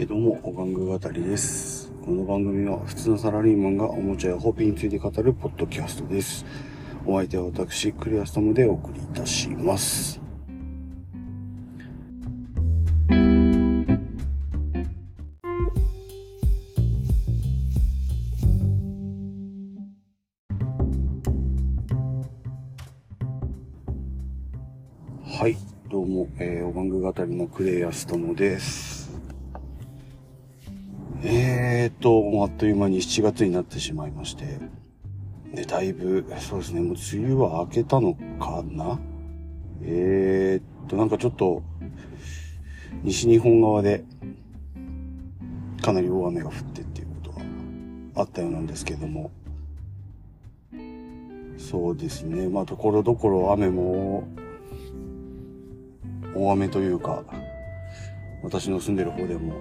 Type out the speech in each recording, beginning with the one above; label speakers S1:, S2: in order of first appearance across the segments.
S1: えー、どうも、おがんぐ語りです。この番組は普通のサラリーマンがおもちゃやホビーについて語るポッドキャストです。お相手は私、クリアストムでお送りいたします。はい、どうも、えー、おがんぐ語りのクレイアストモです。と、もうあっという間に7月になってしまいまして、で、だいぶ、そうですね、もう梅雨は明けたのかな？えーと、なんかちょっと、西日本側で、かなり大雨が降ってっていうことがあったようなんですけども、そうですね、まあ、ところどころ雨も、大雨というか、私の住んでる方でも、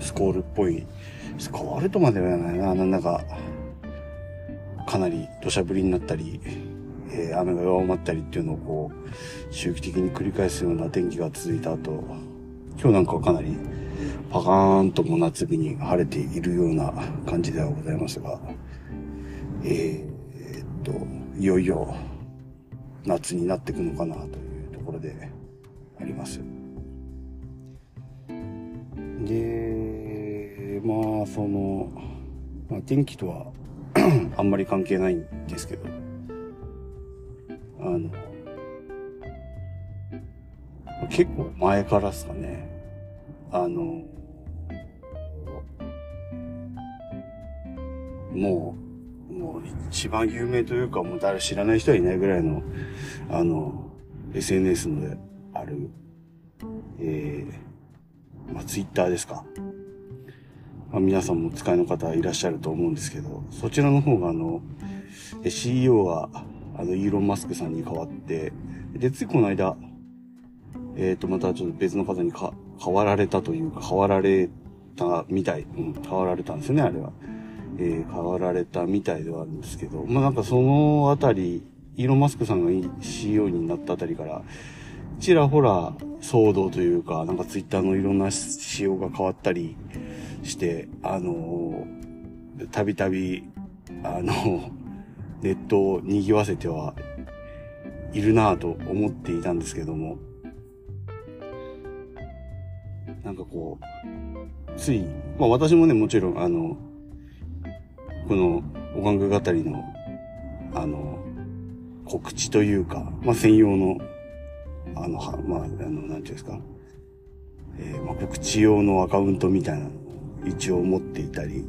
S1: スコールっぽい、スコールとまでは言わないな、なんだか、かなり土砂降りになったり、えー雨が弱まったりっていうのをこう、周期的に繰り返すような天気が続いた後、今日なんかはかなり、パカーンとも夏日に晴れているような感じではございますが、えーっと、いよいよ、夏になっていくのかなというところであります。で、まあ、その、まあ、天気とは あんまり関係ないんですけど、あの、結構前からですかね、あの、もう、もう一番有名というか、もう誰知らない人はいないぐらいの、あの、SNS のである、えー、まあ、ツイッターですか。まあ、皆さんもお使いの方いらっしゃると思うんですけど、そちらの方があの、CEO が、あの、イーロン・マスクさんに代わって、で、ついこの間、えっ、と、またちょっと別の方にか、変わられたというか、変わられたみたい、うん、変わられたんですよね、あれは。えー変わられたみたいではあるんですけど、まあなんかそのあたり、イーロン・マスクさんが CEO になったあたりから、ちらほら騒動というか、なんかツイッターのいろんな仕様が変わったりして、あのーたびたび、あの、ネットを賑わせてはいるなぁと思っていたんですけども、なんかこう、つい、まあ私もね、もちろんあの、この、おがんぐ語りの、あの、告知というか、まあ専用の、あの、は、まあ、あの、なんていうんですか、えーまあ告知用のアカウントみたいなのを一応持っていたり、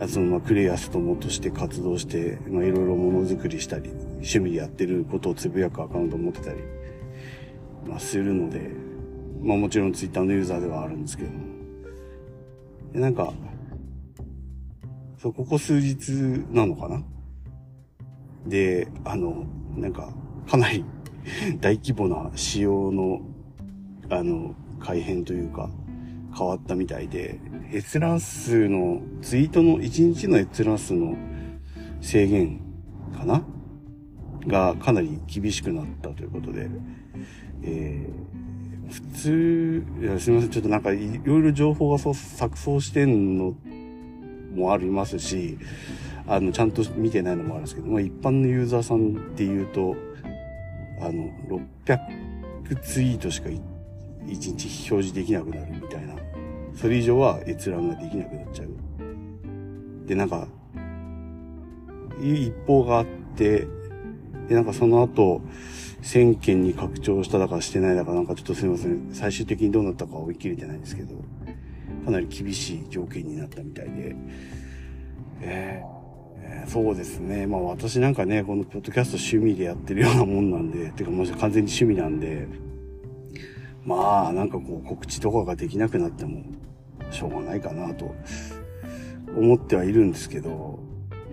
S1: あその、まあ、クレアス友として活動して、まあ、いろいろものづくりしたり、趣味でやってることをつぶやくアカウントを持ってたり、まあ、するので、まあ、もちろんツイッターのユーザーではあるんですけど。で、なんか、そう、ここ数日なのかなで、あの、なんか、かなり大規模な仕様の、あの、改変というか、変わったみたいで、閲覧数の、ツイートの1日の閲覧数の制限かな？がかなり厳しくなったということで、えー、普通、いやすみません、ちょっとなんかいろいろ情報がそう錯綜してんのもありますし、あの、ちゃんと見てないのもあるんですけど、まあ一般のユーザーさんっていうと、あの、600ツイートしかい一日表示できなくなるみたいな。それ以上は閲覧ができなくなっちゃう。で、なんか、一報があって、で、なんかその後、1000件に拡張しただかしてないだかなんかちょっとすいません。最終的にどうなったかは追い切れてないんですけど、かなり厳しい条件になったみたいで、えーそうですね。まあ私なんかね、このポッドキャスト趣味でやってるようなもんなんで、てかもう完全に趣味なんで、まあなんかこう告知とかができなくなってもしょうがないかなと思ってはいるんですけど、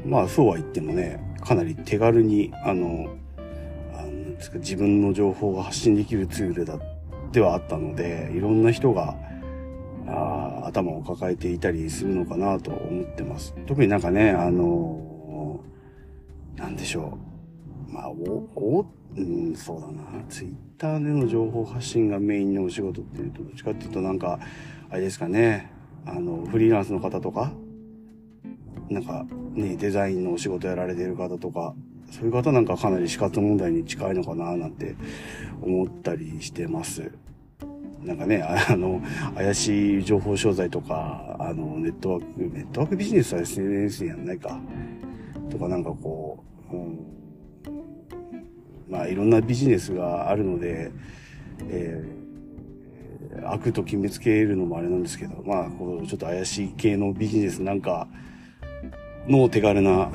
S1: まあそうは言ってもね、かなり手軽に、あの、あのなんですか自分の情報が発信できるツールだ、ではあったので、いろんな人が、あ頭を抱えていたりするのかなと思ってます。特になんかね、あのなんでしょう。まあ、お、お、うん、そうだな。ツイッターでの情報発信がメインのお仕事っていうと、どっちかっていうとなんか、あれですかね。あの、フリーランスの方とか、なんかね、デザインのお仕事やられてる方とか、そういう方なんかかなり死活問題に近いのかななんて思ったりしてます。なんかね、あの、怪しい情報商材とか、あの、ネットワーク、ネットワークビジネスは SNS やんないか。とかなんかこう、うん、まあいろんなビジネスがあるので、えー、悪と決めつけるのもあれなんですけど、まあ、こう、ちょっと怪しい系のビジネスなんか、の手軽な、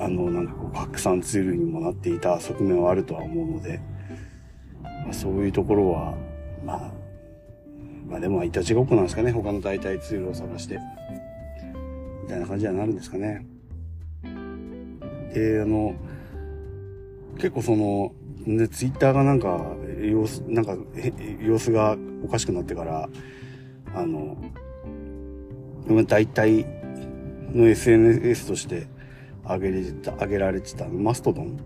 S1: あの、なんかこう、拡散ツールにもなっていた側面はあるとは思うので、まあ、そういうところは、まあ、まあでも、いたちごっこなんですかね。他の代替ツールを探して。みたいな感じにはなるんですかね。で、あの、結構その、で、ツイッターがなんか、様子、なんか、様子がおかしくなってから、あの、大体の SNS として上げれた、上げられてたマストドン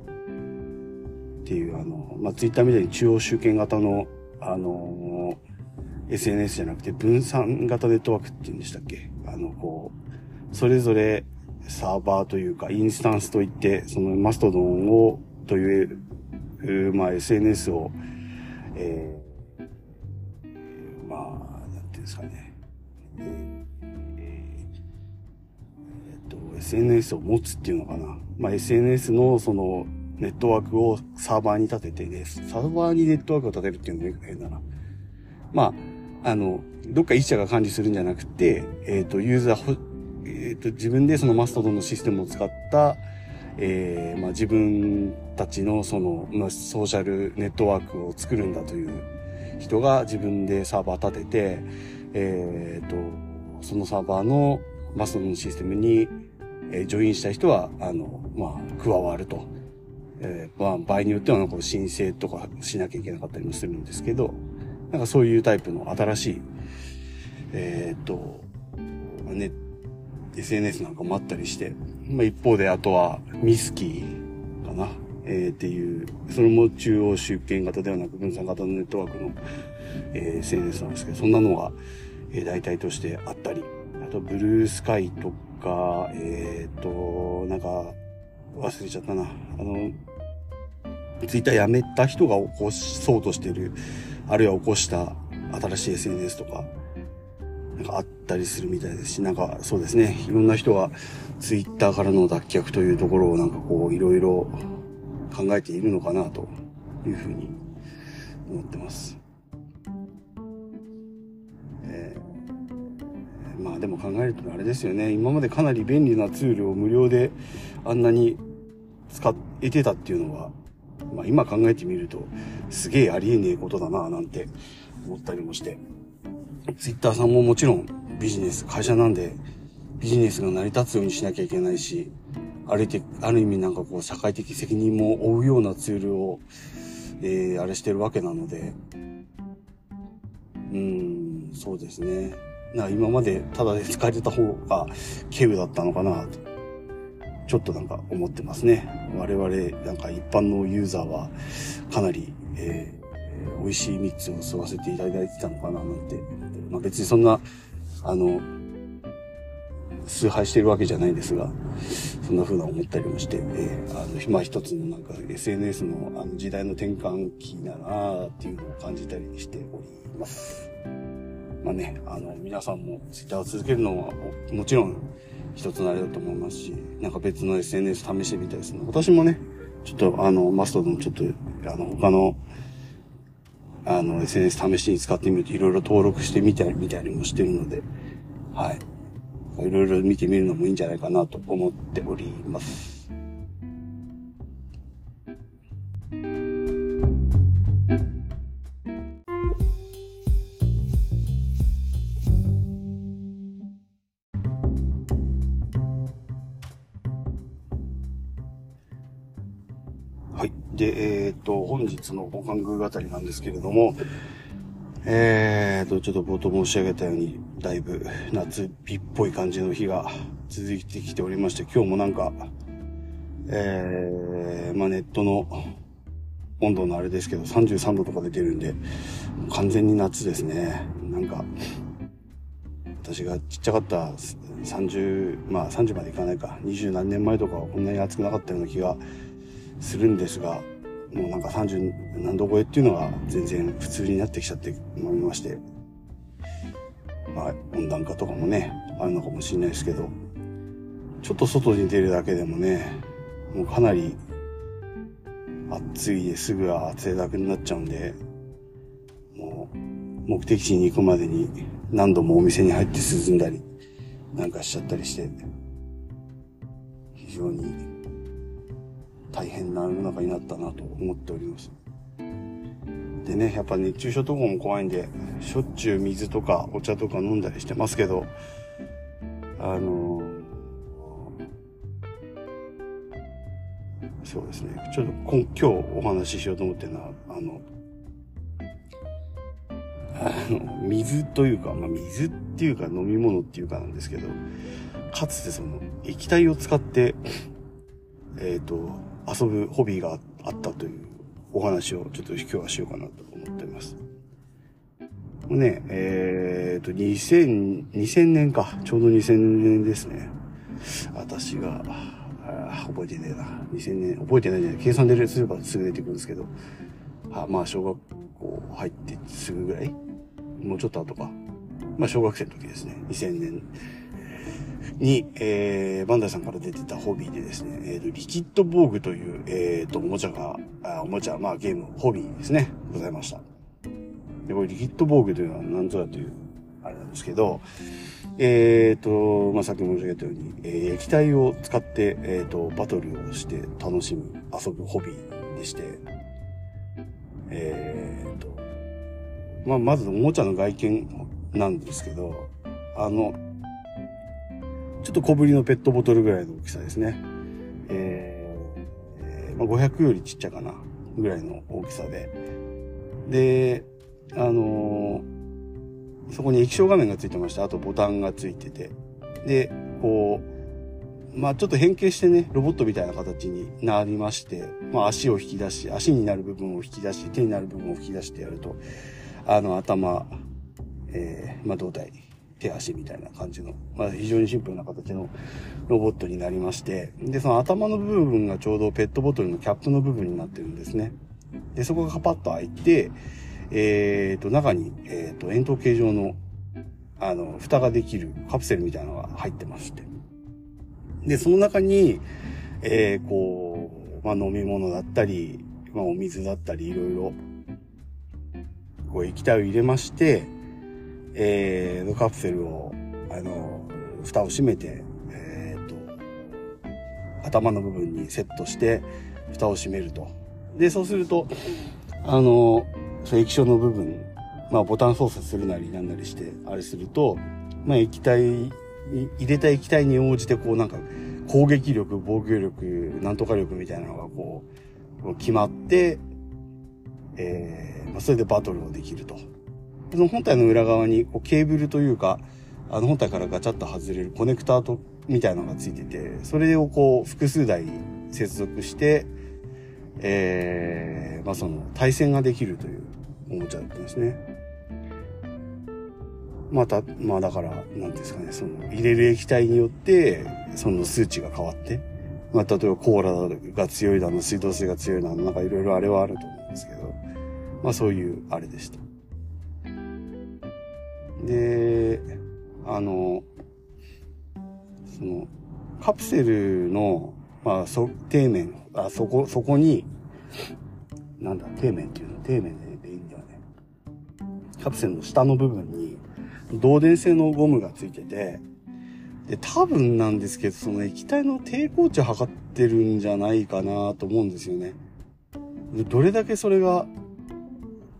S1: っていうあの、まあ、ツイッターみたいに中央集権型の、あの SNS じゃなくて分散型ネットワークって言うんでしたっけ？あの、こう、それぞれサーバーというか、インスタンスといって、そのマストドンを、という、まあ、SNS を、えー、まあ、なんていうんですかね。えーえ、っと、SNS を持つっていうのかな。まあ、SNS のその、ネットワークをサーバーに立ててです。サーバーにネットワークを立てるっていうのも変だな。まあ、あの、どっか一社が管理するんじゃなくて、えっ、ー、と、ユーザー、えっ、ー、と、自分でそのマストドンのシステムを使った、えー、まあ、自分たちのその、まあ、ソーシャルネットワークを作るんだという人が自分でサーバー立てて、えっ、ー、と、そのサーバーのマストドンのシステムに、えー、ジョインした人は、あの、まあ、加わると。えー、まあ、場合によっては、なんか申請とかしなきゃいけなかったりもするんですけど、なんかそういうタイプの新しい、えっ、ー、と、ね、SNS なんかもあったりして、まあ一方であとはミスキーかな、えー、っていう、それも中央集権型ではなく分散型のネットワークの、えー、SNS なんですけど、そんなのが、えー、大体としてあったり、あとブルースカイとか、えっ、と、なんか、忘れちゃったな。あの、ツイッターやめた人が起こそうとしてる、あるいは起こした新しい SNS とか、なんかあったりするみたいですし、なんかそうですね、いろんな人がツイッターからの脱却というところをなんかこういろいろ考えているのかなというふうに思ってます。えー、まあでも考えるとあれですよね、今までかなり便利なツールを無料であんなに使えてたっていうのは、まあ今考えてみるとすげえありえねえことだなぁなんて思ったりもして。ツイッターさんももちろんビジネス、会社なんでビジネスが成り立つようにしなきゃいけないし、あるある意味なんかこう社会的責任も負うようなツールを、えー、あれしてるわけなので、うん、そうですね。な今までただで使えてた方が稀有だったのかなと、ちょっとなんか思ってますね。我々なんか一般のユーザーはかなり、えー、美味しい蜜を吸わせていただいてたのかななんてまあ、別にそんな、あの、崇拝してるわけじゃないんですが、そんな風な思ったりもして、えー、あの、まあ一つのなんか SNS のあの時代の転換期だなっていうのを感じたりしております。まあね、あの、皆さんも Twitter を続けるのはもちろん一つのあれだと思いますし、なんか別の SNS 試してみたいですね。私もね、ちょっとあの、マストドンちょっと、あの、他のあの、SNS 試しに使ってみるといろいろ登録してみたり、みたりもしてるので、はい。いろいろ見てみるのもいいんじゃないかなと思っております。はいで、えっ、と、本日の五感宮語りなんですけれども、えーと、ちょっと冒頭申し上げたように、だいぶ夏日っぽい感じの日が続いてきておりまして、今日もなんか、えー、まあネットの温度のあれですけど、33度とか出てるんで、完全に夏ですね。なんか、私がちっちゃかった30、まあ30までいかないか、20何年前とかはこんなに暑くなかったような気がするんですが、もうなんか30何度超えっていうのが全然普通になってきちゃって思いまして、まあ温暖化とかもね、あるのかもしれないですけど、ちょっと外に出るだけでもね、もうかなり暑いですぐは汗だくになっちゃうんで、もう目的地に行くまでに何度もお店に入って涼んだりなんかしちゃったりして、非常に大変な世の中になったなと思っております。でね、やっぱ熱中症とかも怖いんで、しょっちゅう水とかお茶とか飲んだりしてますけど、あのそうですね。ちょっと今日お話ししようと思ってるのは、あの、あの、水というか、まあ、水っていうか飲み物っていうかなんですけど、かつてその液体を使って、えっ、ー、と、遊ぶホビーがあったというお話をちょっと今日はしようかなと思っております。ね、えっ、と、2000、2000年か。ちょうど2000年ですね。私が、覚えてねえな。2000年、覚えてないじゃない。計算ですればすぐ出てくるんですけど、あまあ、小学校入ってすぐぐらい？もうちょっと後か。まあ、小学生の時ですね。2000年に、えー、バンダイさんから出てたホビーでですね、えー、と、リキッドボーグという、えー、と、おもちゃが、あおもちゃ、まあ、ゲーム、ホビーですね、ございました。で、これ、リキッドボーグというのは何ぞやという、あれなんですけど、えっ、ー、と、まあ、さっき申し上げたように、えー、液体を使って、えっ、ー、と、バトルをして楽しむ、遊ぶホビーでして、えっ、と、まあ、まずおもちゃの外見なんですけど、あの、ちょっと小ぶりのペットボトルぐらいの大きさですね。えー、まあ、500よりちっちゃかな、ぐらいの大きさで。で、あのーそこに液晶画面がついてました。あとボタンがついてて。で、こう、まあちょっと変形してね、ロボットみたいな形になりまして、まあ足を引き出し、足になる部分を引き出し、手になる部分を引き出してやると、あの頭、えー、まあ胴体、手足みたいな感じの、まあ非常にシンプルな形のロボットになりまして、で、その頭の部分がちょうどペットボトルのキャップの部分になってるんですね。で、そこがカパッと開いて、えっ、ー、と、中に、えっ、ー、と、円筒形状の、あの、蓋ができるカプセルみたいなのが入ってまして。で、その中に、えー、こう、まあ、飲み物だったり、まあ、お水だったり、いろいろ、こう、液体を入れまして、えー、カプセルを、あの、蓋を閉めて、えっ、と、頭の部分にセットして、蓋を閉めると。で、そうすると、あの、液晶の部分、まあボタン操作するなりなんなりして、あれすると、まあ液体、入れた液体に応じてこうなんか攻撃力、防御力、なんとか力みたいなのがこう、決まって、えー、まあ、それでバトルをできると。その本体の裏側にこうケーブルというか、あの本体からガチャッと外れるコネクターと、みたいなのがついてて、それをこう複数台接続して、えー、まあその対戦ができるというおもちゃだったんですね。また、まあだから、なんですかね、その入れる液体によって、その数値が変わって、まあ例えばコーラが強いだの、水道水が強いだの、なんかいろいろあれはあると思うんですけど、まあそういうあれでした。で、あの、その、カプセルの、まあ、そ、底面、あ、そこ、そこに、なんだ、底面っていうの、底面でいいんだよね。カプセルの下の部分に、導電性のゴムがついてて、で、多分なんですけど、その液体の抵抗値を測ってるんじゃないかなと思うんですよね。どれだけそれが、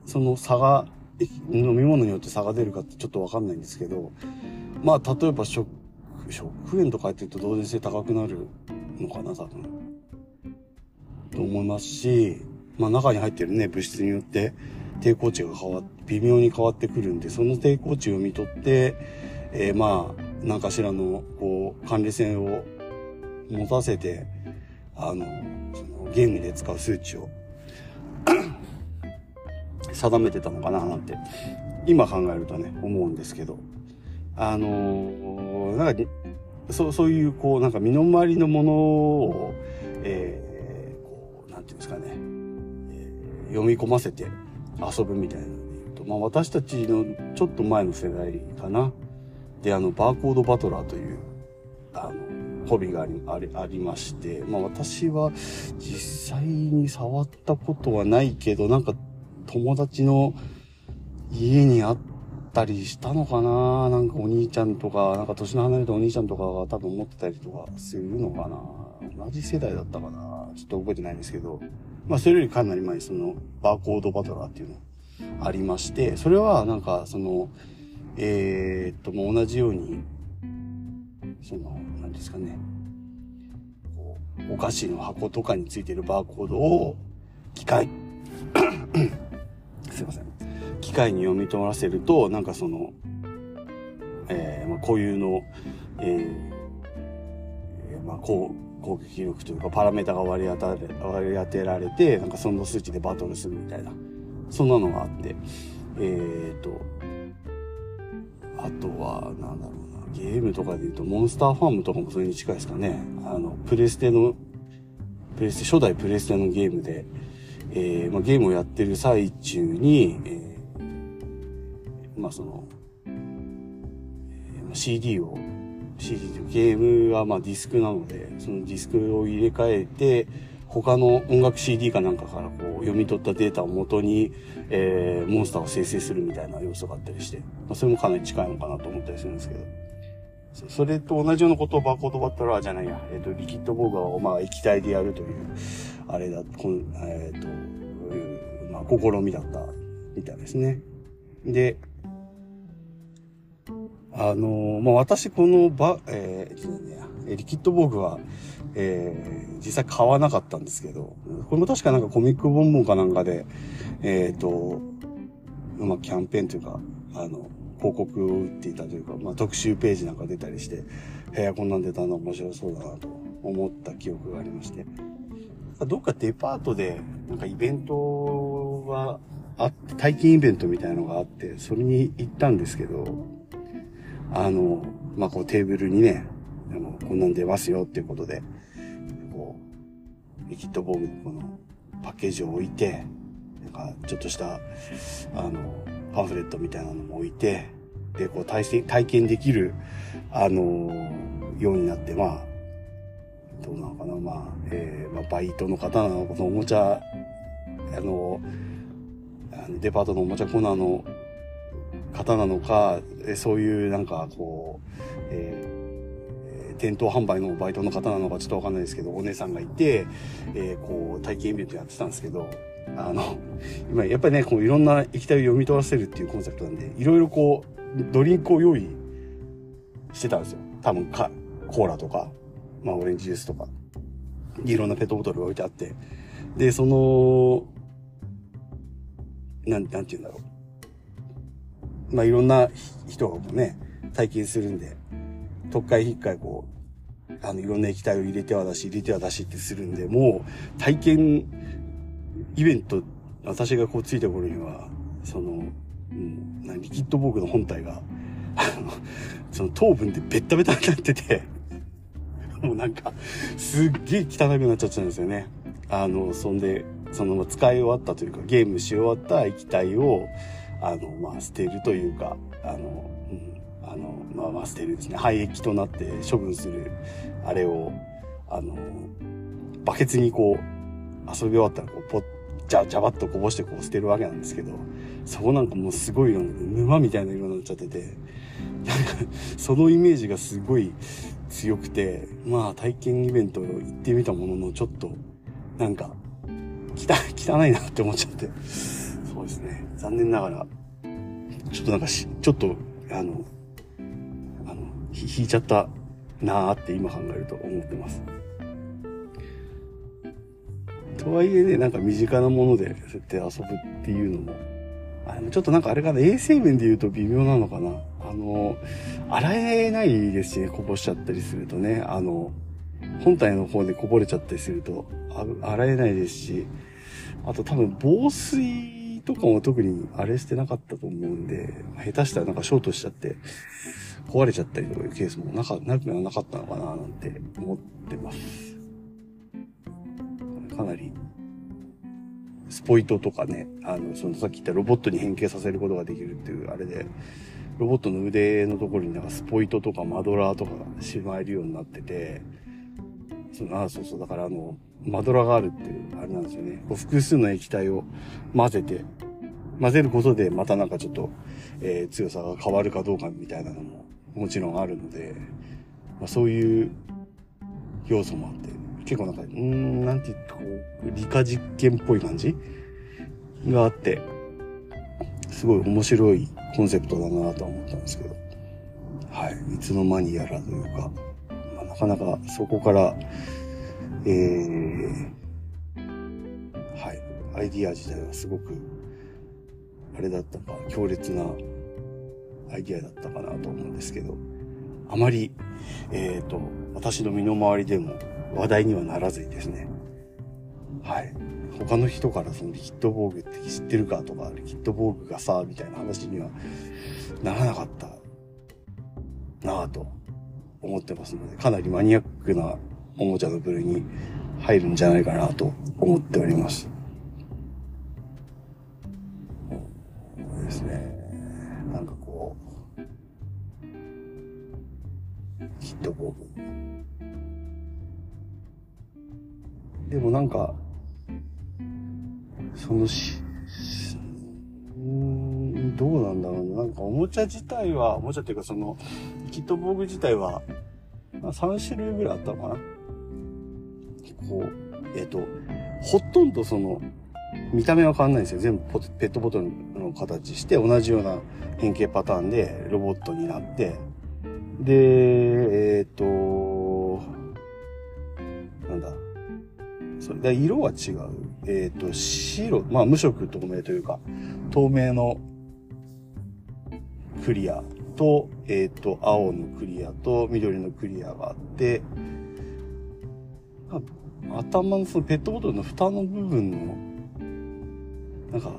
S1: その差が、飲み物によって差が出るかってちょっとわかんないんですけど、まあ、例えば食、食塩とかやってると導電性高くなるのかな、多分。と思いますし、まあ中に入ってるね、物質によって抵抗値が変わって、微妙に変わってくるんで、その抵抗値を見とって、えー、まあ、何かしらの、こう、管理線を持たせて、あの、そのゲームで使う数値を定めてたのかななんて、今考えるとね、思うんですけど、あの、なんか、そう、そういう、こう、なんか身の回りのものを、えー、こう、なんていうんですかね、えー、読み込ませて遊ぶみたいなので言うと、まあ私たちのちょっと前の世代かな。で、あの、バーコードバトラーという、あの、ホビーがあり、あり、ありまして、まあ私は実際に触ったことはないけど、なんか友達の家にあったりしたのかな？なんかお兄ちゃんとか、なんか年の離れたお兄ちゃんとかが多分持ってたりとかするのかな？同じ世代だったかな？ちょっと覚えてないんですけど、まあそれよりかなり前にそのバーコードバトラーっていうのありまして、それはなんかその、えー、っと、もう同じように、その、何ですかね、こう、お菓子の箱とかについてるバーコードを、機械、すいません。機械に読み取らせると、なんかその、えー、まあ、固有の、えー、まあ、こう、攻撃力というかパラメータが割り当たれ、割り当てられて、なんかその数値でバトルするみたいな、そんなのがあって、えー、と、あとは、なんだろうな、ゲームとかで言うと、モンスターファームとかもそれに近いですかね。あの、プレステの、プレステ、初代プレステのゲームで、えー、まあ、ゲームをやってる最中に、えー、まあ、その、えー、CD を、CD ゲームはまあディスクなので、そのディスクを入れ替えて、他の音楽 CD かなんかからこう読み取ったデータを元に、えー、モンスターを生成するみたいな要素があったりして、まあ、それもかなり近いのかなと思ったりするんですけど。それと同じようなことをバコードバトラーじゃないや、えっ、ー、と、リキッドボーガーをまあ液体でやるという、あれだ、こんえっ、ー、と、まあ、試みだったみたいですね。で、あのまあ、私このバ、えー、リキッドボーグは、えー、実際買わなかったんですけど、これも確かなんかコミックボンボンかなんかで、えっ、ー、と、まあ、キャンペーンというか、あの、広告を打っていたというか、まあ、特集ページなんか出たりして、へえ、こんなん出たの面白そうだなと思った記憶がありまして。どっかデパートで、なんかイベントがあって、体験イベントみたいのがあって、それに行ったんですけど、あの、まあ、こうテーブルにね、あの、こんなん出ますよっていうことで、こう、リキッドボーグのこのパッケージを置いて、なんかちょっとした、あの、パンフレットみたいなのも置いて、で、こう体、体験できる、あの、ようになって、まあ、どうなのかな、まあ、えー、まあ、バイトの方なのか、のおもちゃ、あの、あのデパートのおもちゃコーナーの方なのか、そういうなんかこう、えー、店頭販売のバイトの方なのかちょっとわかんないですけど、お姉さんがいて、えー、こう、体験イベントやってたんですけど、あの、今やっぱりね、こういろんな液体を読み取らせるっていうコンセプトなんで、いろいろこう、ドリンクを用意してたんですよ。多分か、コーラとか、まあオレンジジュースとか、いろんなペットボトルが置いてあって、で、その、なん、なんて言うんだろう。まあいろんな人がね、体験するんで、特会引っかいこう、あの、いろんな液体を入れては出し、入れては出しってするんで、もう、体験イベント、私がこうついた頃には、その、うん、リキッドボーグの本体が、あの、その糖分でベッタベタになってて、もうなんか、すっげえ汚くなっちゃったんですよね。あの、そんで、その使い終わったというか、ゲームし終わった液体を、あの、まあ、捨てるというか、あの、うん、あの、まあ、まあ、捨てるですね。廃液となって処分する、あれを、あの、バケツにこう、遊び終わったらこう、ポッ、じゃ、じゃばっとこぼしてこう捨てるわけなんですけど、そこなんかもうすごい色沼みたいな色になっちゃってて、なんかそのイメージがすごい強くて、まあ体験イベント行ってみたものの、ちょっと、なんか、汚、いなって思っちゃって。そうですね。残念ながら、ちょっとなんかし、ちょっと、あの、あの、引いちゃったなーって今考えると思ってます。とはいえね、なんか身近なもので、そうやって遊ぶっていうのも、あの、ちょっとなんかあれかな、衛生面で言うと微妙なのかな。あの、洗えないですしね、こぼしちゃったりするとね、あの、本体の方でこぼれちゃったりすると、洗えないですし、あと多分防水とかも特にあれしてなかったと思うんで、下手したらなんかショートしちゃって、壊れちゃったりとかいうケースもなか、なくはなかったのかななんて思ってます。かなり、スポイトとかね、あの、そのさっき言ったロボットに変形させることができるっていうあれで、ロボットの腕のところになんかスポイトとかマドラーとかがしまえるようになってて、そのあそうそう、だからあの、マドラーがあるっていう、あれなんですよね。こう複数の液体を混ぜて、混ぜることでまたなんかちょっと、えー、強さが変わるかどうかみたいなのももちろんあるので、まあ、そういう要素もあって、結構なんか、うん、なんていうか、理科実験っぽい感じ？があって、すごい面白いコンセプトだなと思ったんですけど、はい、いつの間にやらというか、まあ、なかなかそこから、えー、はい、アイディア自体はすごく、あれだったか、強烈なアイディアだったかなと思うんですけど、あまり、えっ、ー、と、私の身の回りでも話題にはならずにですね、はい。他の人からそのリキッド防具って知ってるかとか、リキッド防具がさ、みたいな話にはならなかったなぁと思ってますので、かなりマニアックなおもちゃの部類に入るんじゃないかなと思っております。そうですね。なんかこう、ヒット防具。でもなんか、そのし、うん、どうなんだろうな。なんかおもちゃ自体は、おもちゃっていうかその、キット防具自体は、まあ、3種類ぐらいあったのかな。こう、えっ、ー、と、ほとんどその、見た目は変わんないんですよ。全部ペットボトルの形して、同じような変形パターンでロボットになって、で、えっ、ー、と、それで色は違う。えっ、ー、と、白、まあ無色透明というか、透明のクリアと、えっ、ー、と、青のクリアと緑のクリアがあって、頭のそのペットボトルの蓋の部分の、なんか、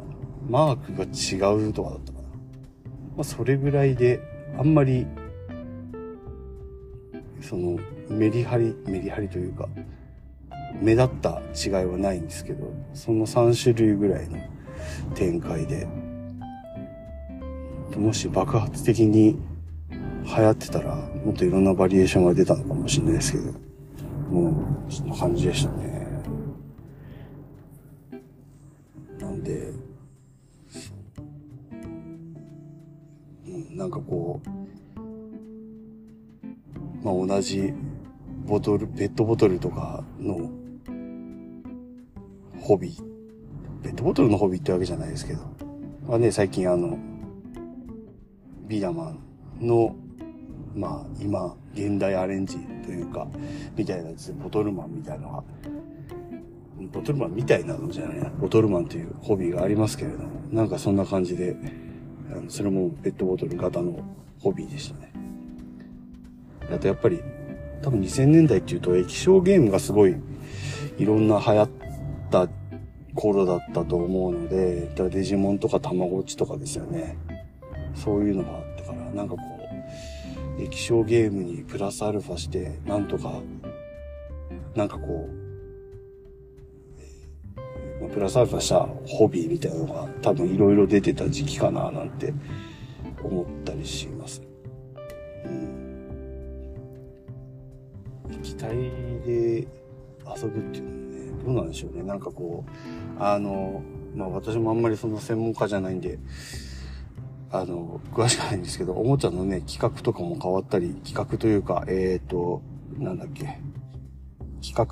S1: マークが違うとかだったかな。まあ、それぐらいで、あんまり、その、メリハリ、メリハリというか、目立った違いはないんですけど、その3種類ぐらいの展開で、もし爆発的に流行ってたら、もっといろんなバリエーションが出たのかもしれないですけど、もう、そんな感じでしたね。なんで、うん、なんかこう、まあ同じボトル、ペットボトルとかのホビー。ペットボトルのホビーってわけじゃないですけど。まあね、最近あの、ビーダマンの、まあ今、現代アレンジというか、みたいなやつボトルマンみたいなのが、ボトルマンみたいなのじゃないな、ボトルマンというホビーがありますけれども、なんかそんな感じで、あのそれもペットボトル型のホビーでしたね。あとやっぱり、多分2000年代っていうと液晶ゲームがすごいいろんな流行った頃だったと思うので、デジモンとかたまごっちとかですよね。そういうのがあってから、なんかこう、液晶ゲームにプラスアルファして、なんとか、なんかこう、プラスアルファしたホビーみたいなのが多分いろいろ出てた時期かななんて思ったりします。うん。液体で遊ぶっていうのどうなんでしょうね。なんかこう、あの、まあ私もあんまりその専門家じゃないんで、あの、詳しくないんですけど、おもちゃのね、企画とかも変わったり、企画というか、えっ、ー、と、なんだっけ、企画？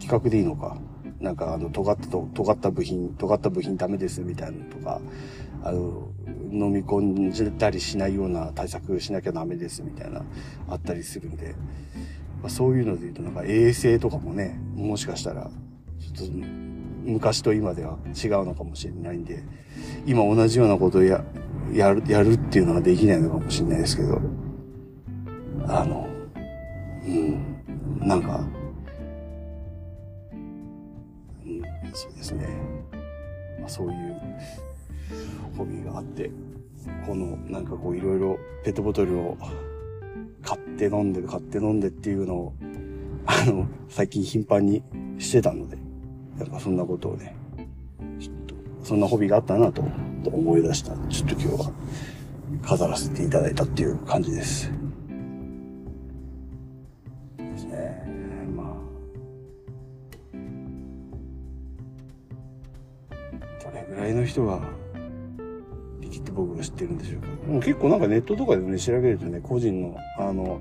S1: 企画でいいのか。なんかあの、尖ったと、尖った部品、尖った部品ダメですみたいなのとか、あの、飲み込んだりしないような対策しなきゃダメですみたいな、あったりするんで、まあ、そういうので言うとなんか衛生とかもね、もしかしたら、ちょっと昔と今では違うのかもしれないんで、今同じようなことをや、やる、やるっていうのはできないのかもしれないですけど、あの、うん、なんか、うん、そうですね。あ、そういうホビーがあって、このなんかこういろいろペットボトルをって飲んで買って飲んでっていうのを、あの、最近頻繁にしてたので、なんかそんなことをね、ちょっと、そんなホビーがあったなと思い出した。ちょっと今日は飾らせていただいたっていう感じです。ですね。まあ。どれぐらいの人が、ってるんでしょうか？もう結構なんかネットとかでね、調べるとね、個人の、あの、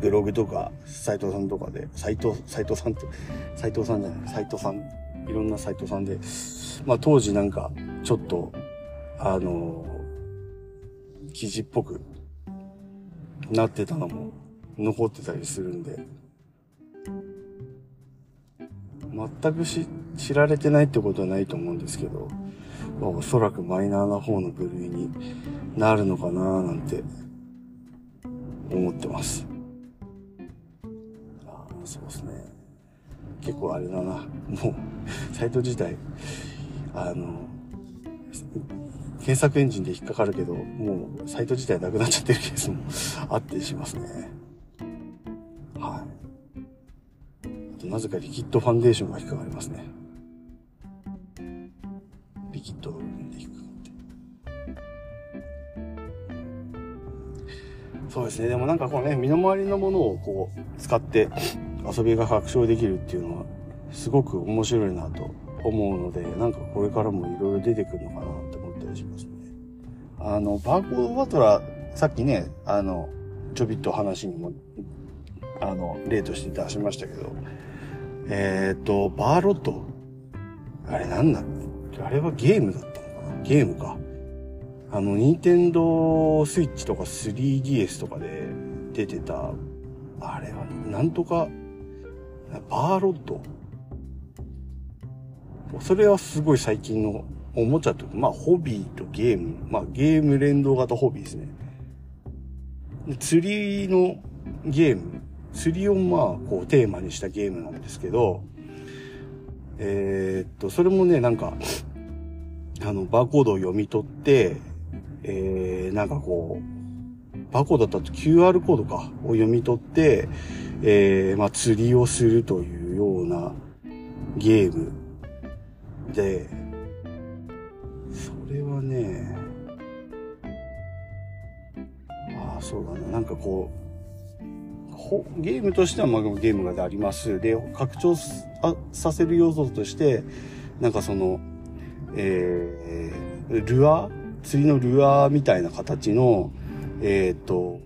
S1: ブログとか、斎藤さんとかで、斎藤、斎藤さんって、斎藤さんじゃない、斎藤さん、いろんな斎藤さんで、まあ当時なんか、ちょっと、あの、記事っぽくなってたのも残ってたりするんで、全くし知られてないってことはないと思うんですけど、まあ、おそらくマイナーな方の部類になるのかななんて思ってます。ああそうですね。結構あれだな。もう、サイト自体、あの、検索エンジンで引っかかるけど、もうサイト自体なくなっちゃってるケースも あったりしますね。はい。あと、なぜかリキッドファンデーションが引っかかりますね。リキッドの部分で引っかかって。そうですね。でもなんかこうね、身の回りのものをこう、使って遊びが拡張できるっていうのは、すごく面白いなと思うので、なんかこれからもいろいろ出てくるのかなって思ったりしますね。あの、バーコードバトラー、さっきね、あの、ちょびっと話にも、あの、例として出しましたけど、えっ、ー、と、バーロット。あれなんだあれはゲームだったのかな？ゲームか。あの、ニンテンドースイッチとか 3DS とかで出てた、あれは、なんとか、バーロットそれはすごい最近のおもちゃというか、まあ、ホビーとゲーム、まあ、ゲーム連動型ホビーですね。釣りのゲーム、釣りをまあ、こう、テーマにしたゲームなんですけど、えー、っと、それもね、なんか、あの、バーコードを読み取って、えー、なんかこう、バーコードだったと QR コードか、を読み取って、えー、まあ、釣りをするというようなゲームで、それはね、ああ、そうだな、なんかこう、ゲームとしてはまあゲームがあります。で、拡張させる要素として、なんかその、えー、ルアー釣りのルアーみたいな形の、えっ、と、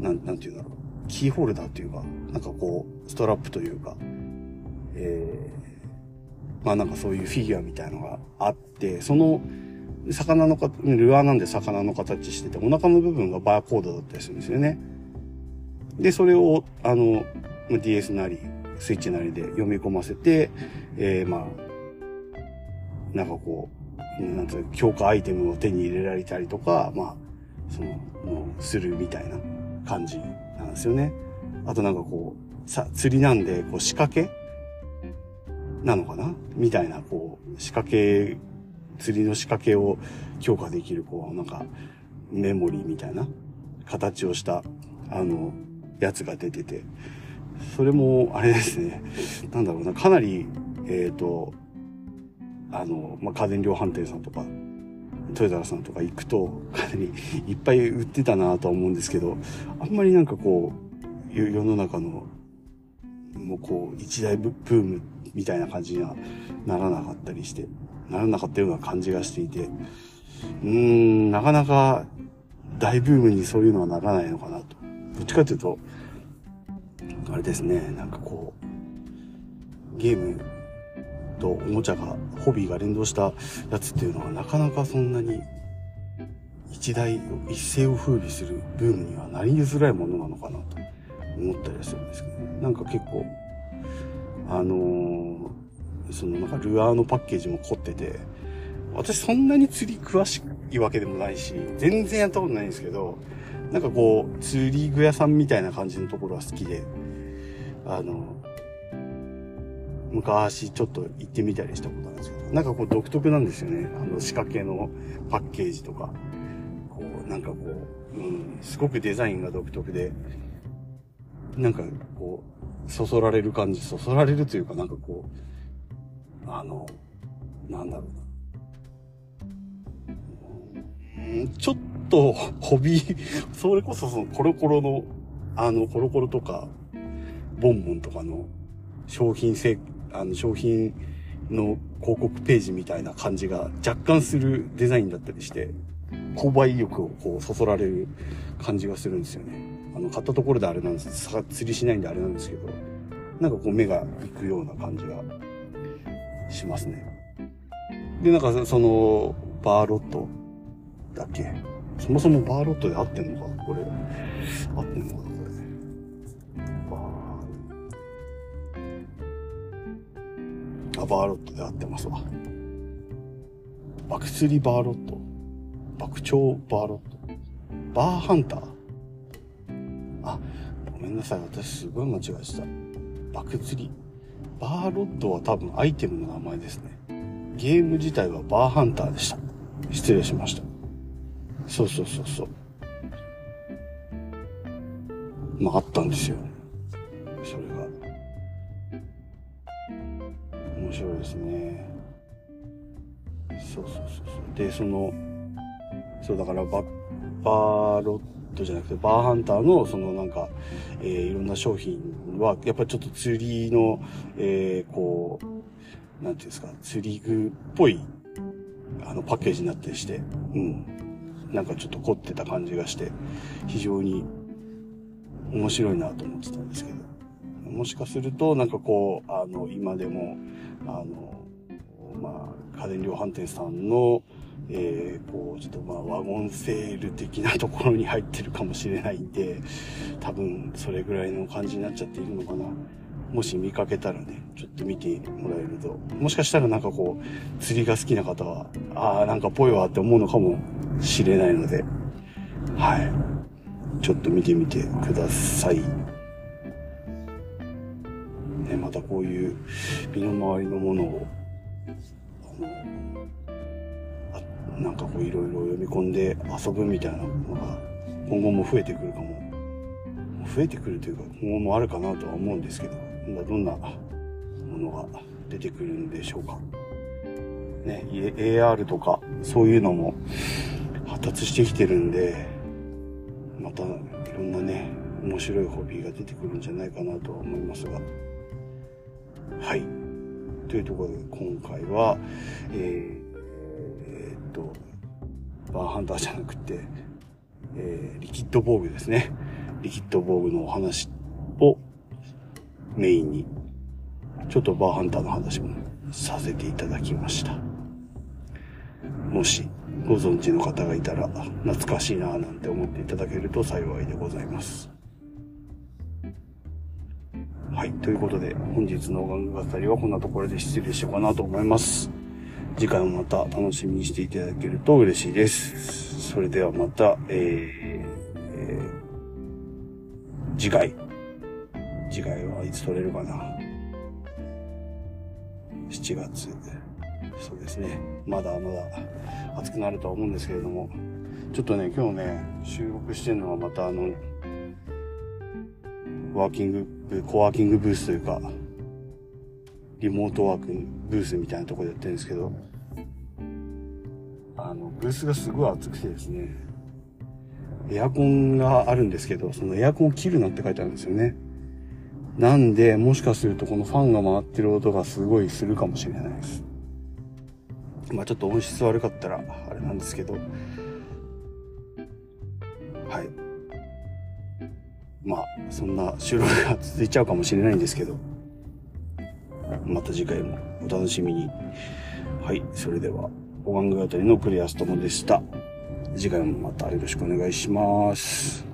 S1: なん、なんていうんだろう。キーホルダーというか、なんかこう、ストラップというか、えー、まあなんかそういうフィギュアみたいのがあって、その、魚のか、ルアーなんで魚の形してて、お腹の部分がバーコードだったりするんですよね。で、それを、あの、DS なり、スイッチなりで読み込ませて、えー、まあ、なんかこう、なんていう強化アイテムを手に入れられたりとか、まあ、その、もう、するみたいな感じなんですよね。あとなんかこう、さ、釣りなんで、こう仕掛けなのかな？みたいな、こう、仕掛け、釣りの仕掛けを強化できる、こう、なんか、メモリーみたいな形をした、あの、やつが出てて、それも、あれですね、なんだろうな、かなり、えっ、ー、と、あの、まあ、家電量販店さんとか、トヨタさんとか行くと、かなり いっぱい売ってたなとは思うんですけど、あんまりなんかこう、世の中の、もうこう、一大ブームみたいな感じにはならなかったりして、ならなかったような感じがしていて、うーん、なかなか大ブームにそういうのはならないのかなと。どっちかというと、あれですね、なんかこう、ゲームとおもちゃが、ホビーが連動したやつっていうのはなかなかそんなに一大一世を風靡するブームにはなりづらいものなのかなと思ったりはするんですけどね。なんか結構、あのー、そのなんかルアーのパッケージも凝ってて、私そんなに釣り詳しいわけでもないし、全然やったことないんですけど、なんかこう、釣り具屋さんみたいな感じのところは好きで、あの、昔ちょっと行ってみたりしたことあるんですけど、なんかこう独特なんですよね。あの仕掛けのパッケージとか。こう、なんかこう、うん、すごくデザインが独特で、なんかこう、そそられる感じ、そそられるというかなんかこう、あの、なんだろうな。ちょっと、ホビー、それこそそのコロコロの、あの、コロコロとか、ボンボンとかの商品性、あの、商品の広告ページみたいな感じが若干するデザインだったりして、購買意欲をこう、そそられる感じがするんですよね。あの、買ったところであれなんです、釣りしないんであれなんですけど、なんかこう目が行くような感じがしますね。で、なんかその、バーロットだっけ？そもそもバーロットで合ってんのか？これ。合ってんのかな？あ、バーロットで合ってますわ。爆釣りバーロット。爆鳥バーロット。バーハンター？あ、ごめんなさい。私すごい間違えした。爆釣り。バーロットは多分アイテムの名前ですね。ゲーム自体はバーハンターでした。失礼しました。そうそうそうそう。まああったんですよ。面白いですね。そうそうそうそう。で、その、そうだからバッバーロットじゃなくてバーハンターのそのなんか、えー、いろんな商品はやっぱちょっと釣りの、えー、こう、なんていうんですか、釣り具っぽいあのパッケージになってして、うん。なんかちょっと凝ってた感じがして、非常に面白いなと思ってたんですけど、もしかすると、なんかこう、あの、今でも、あの、まあ、家電量販店さんの、えー、こう、ちょっとまあ、ワゴンセール的なところに入ってるかもしれないんで、多分、それぐらいの感じになっちゃっているのかな。もし見かけたらね、ちょっと見てもらえると、もしかしたらなんかこう、釣りが好きな方は、ああ、なんかぽいわって思うのかもしれないので、はい。ちょっと見てみてください。ね、またこういう身の回りのものを、あ、なんかこういろいろ読み込んで遊ぶみたいなものが今後も増えてくるかも。増えてくるというか今後もあるかなとは思うんですけど今度、どんなものが出てくるんでしょうか。ね、AR とかそういうのも発達してきてるんで、またいろんなね、面白いホビーが出てくるんじゃないかなとは思いますが。はい。というところで今回は、えー、えー、っと、バーハンターじゃなくて、えー、リキッド防具ですね。リキッド防具のお話をメインに、ちょっとバーハンターの話もさせていただきました。もしご存知の方がいたら懐かしいなぁなんて思っていただけると幸いでございます。はい。ということで、本日の音楽語りはこんなところで失礼しようかなと思います。次回もまた楽しみにしていただけると嬉しいです。それではまた、えー、えー、次回。次回はいつ撮れるかな ?7 月。そうですね。まだまだ暑くなるとは思うんですけれども、ちょっとね、今日ね、収録してるのはまたあの、ワーキング、コワーキングブースというか、リモートワークブースみたいなところでやってるんですけど、あの、ブースがすごい暑くてですね、エアコンがあるんですけど、そのエアコンを切るなって書いてあるんですよね。なんで、もしかするとこのファンが回ってる音がすごいするかもしれないです。まあちょっと音質悪かったらあれなんですけど、はい。まあ、そんな収録が続いちゃうかもしれないんですけど、また次回もお楽しみに。はい、それでは、お玩具あたりのクリアストモでした。次回もまたよろしくお願いします。